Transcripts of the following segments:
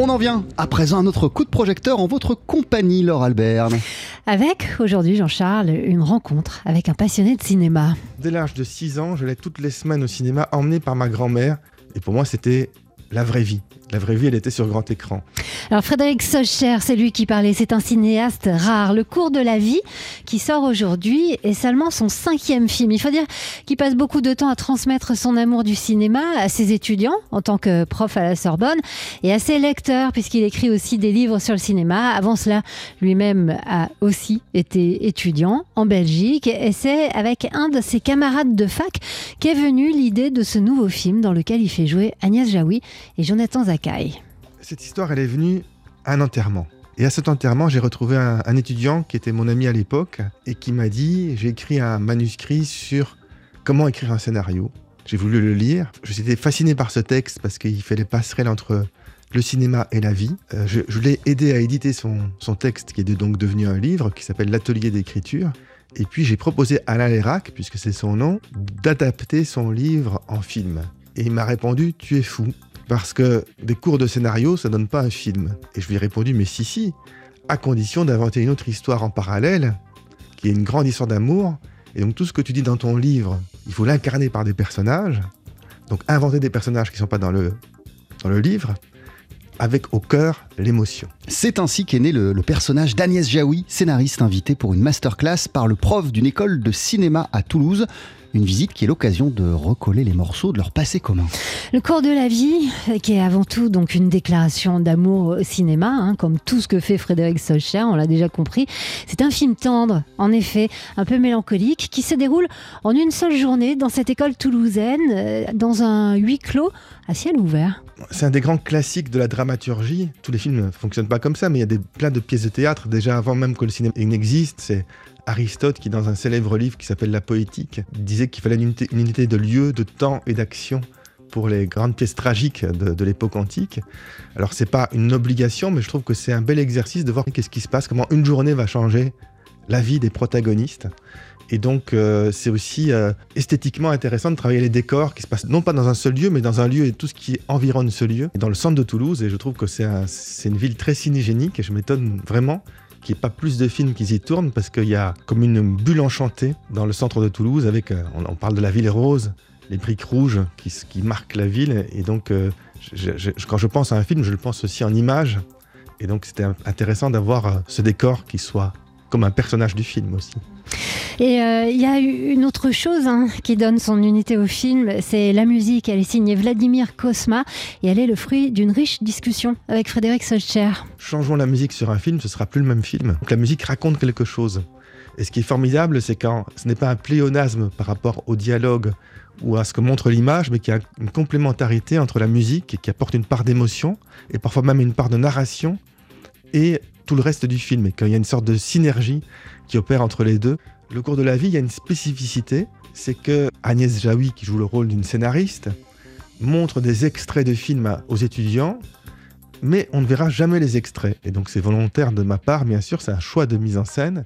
On en vient à présent à notre coup de projecteur en votre compagnie, Laure Albert. Avec aujourd'hui, Jean-Charles, une rencontre avec un passionné de cinéma. Dès l'âge de 6 ans, je l'ai toutes les semaines au cinéma, emmené par ma grand-mère. Et pour moi, c'était la vraie vie. La vraie vie, elle était sur grand écran. Alors Frédéric Socher, c'est lui qui parlait, c'est un cinéaste rare. Le cours de la vie qui sort aujourd'hui est seulement son cinquième film. Il faut dire qu'il passe beaucoup de temps à transmettre son amour du cinéma à ses étudiants en tant que prof à la Sorbonne et à ses lecteurs puisqu'il écrit aussi des livres sur le cinéma. Avant cela, lui-même a aussi été étudiant en Belgique et c'est avec un de ses camarades de fac qu'est venue l'idée de ce nouveau film dans lequel il fait jouer Agnès Jaoui et Jonathan Zak cette histoire, elle est venue à un enterrement. Et à cet enterrement, j'ai retrouvé un, étudiant qui était mon ami à l'époque et qui m'a dit j'ai écrit un manuscrit sur comment écrire un scénario. J'ai voulu le lire. Je suis fasciné par ce texte parce qu'il fait les passerelles entre le cinéma et la vie. Euh, je, l'ai aidé à éditer son, son, texte qui est donc devenu un livre qui s'appelle L'atelier d'écriture. Et puis j'ai proposé à Alain Lérac, puisque c'est son nom, d'adapter son livre en film. Et il m'a répondu Tu es fou. Parce que des cours de scénario, ça donne pas un film. Et je lui ai répondu, mais si, si, à condition d'inventer une autre histoire en parallèle, qui est une grande histoire d'amour. Et donc tout ce que tu dis dans ton livre, il faut l'incarner par des personnages. Donc inventer des personnages qui ne sont pas dans le, dans le livre, avec au cœur l'émotion. C'est ainsi qu'est né le, le personnage d'Agnès Jaoui, scénariste invité pour une masterclass par le prof d'une école de cinéma à Toulouse. Une visite qui est l'occasion de recoller les morceaux de leur passé commun. Le cours de la vie, qui est avant tout donc une déclaration d'amour au cinéma, hein, comme tout ce que fait Frédéric Solcher, on l'a déjà compris. C'est un film tendre, en effet, un peu mélancolique, qui se déroule en une seule journée dans cette école toulousaine, euh, dans un huis clos à ciel ouvert. C'est un des grands classiques de la dramaturgie. Tous les films ne fonctionnent pas comme ça, mais il y a des, plein de pièces de théâtre, déjà avant même que le cinéma n'existe. C'est Aristote qui, dans un célèbre livre qui s'appelle La Poétique, disait qu'il fallait une unité, de lieu, de temps et d'action pour les grandes pièces tragiques de, l'époque antique. Alors c'est pas une obligation, mais je trouve que c'est un bel exercice de voir qu'est-ce qui se passe, comment une journée va changer la vie des protagonistes. Et donc, euh, c'est aussi euh, esthétiquement intéressant de travailler les décors qui se passent non pas dans un seul lieu, mais dans un lieu et tout ce qui environne ce lieu, dans le centre de Toulouse. Et je trouve que c'est un, une ville très cinégénique, et je m'étonne vraiment qu'il n'y ait pas plus de films qui y tournent, parce qu'il y a comme une bulle enchantée dans le centre de Toulouse, avec, euh, on, parle de la ville rose, les briques rouges qui, marquent la ville. Et donc, euh, quand je pense à un film, je le pense aussi en images. Et donc, c'était intéressant d'avoir euh, ce décor qui soit comme un personnage du film aussi. Et il euh, y a une autre chose hein, qui donne son unité au film, c'est la musique. Elle est signée Vladimir Kosma et elle est le fruit d'une riche discussion avec Frédéric Solcher. Changeons la musique sur un film, ce sera plus le même film. Donc la musique raconte quelque chose. Et ce qui est formidable, c'est quand ce n'est pas un pléonasme par rapport au dialogue ou à ce que montre l'image, mais qu'il y a une complémentarité entre la musique qui apporte une part d'émotion et parfois même une part de narration et tout le reste du film et qu'il y a une sorte de synergie qui opère entre les deux. Le cours de la vie, il y a une spécificité, c'est que Agnès Jaoui, qui joue le rôle d'une scénariste, montre des extraits de films aux étudiants, mais on ne verra jamais les extraits. Et donc c'est volontaire de ma part, bien sûr, c'est un choix de mise en scène.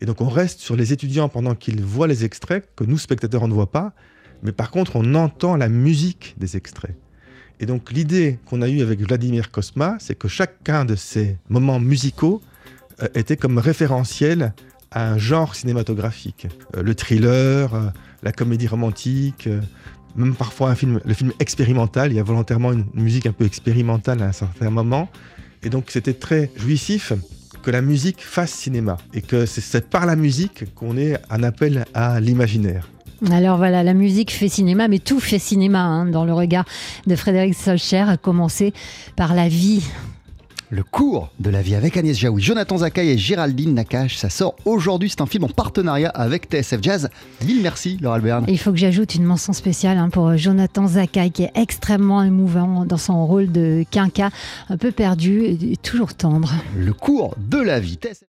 Et donc on reste sur les étudiants pendant qu'ils voient les extraits, que nous, spectateurs, on ne voit pas, mais par contre on entend la musique des extraits. Et donc l'idée qu'on a eue avec Vladimir Kosma, c'est que chacun de ces moments musicaux euh, était comme référentiel un genre cinématographique. Euh, le thriller, euh, la comédie romantique, euh, même parfois un film, le film expérimental. Il y a volontairement une musique un peu expérimentale à un certain moment. Et donc c'était très jouissif que la musique fasse cinéma. Et que c'est par la musique qu'on est un appel à l'imaginaire. Alors voilà, la musique fait cinéma, mais tout fait cinéma hein, dans le regard de Frédéric Solcher, à commencer par la vie le cours de la vie avec Agnès Jaoui, Jonathan Zakaï et Géraldine Nakache. Ça sort aujourd'hui. C'est un film en partenariat avec TSF Jazz. Mille merci, Laura Albert. Il faut que j'ajoute une mention spéciale hein, pour Jonathan Zakaï, qui est extrêmement émouvant dans son rôle de quinca, un peu perdu et toujours tendre. Le cours de la vie.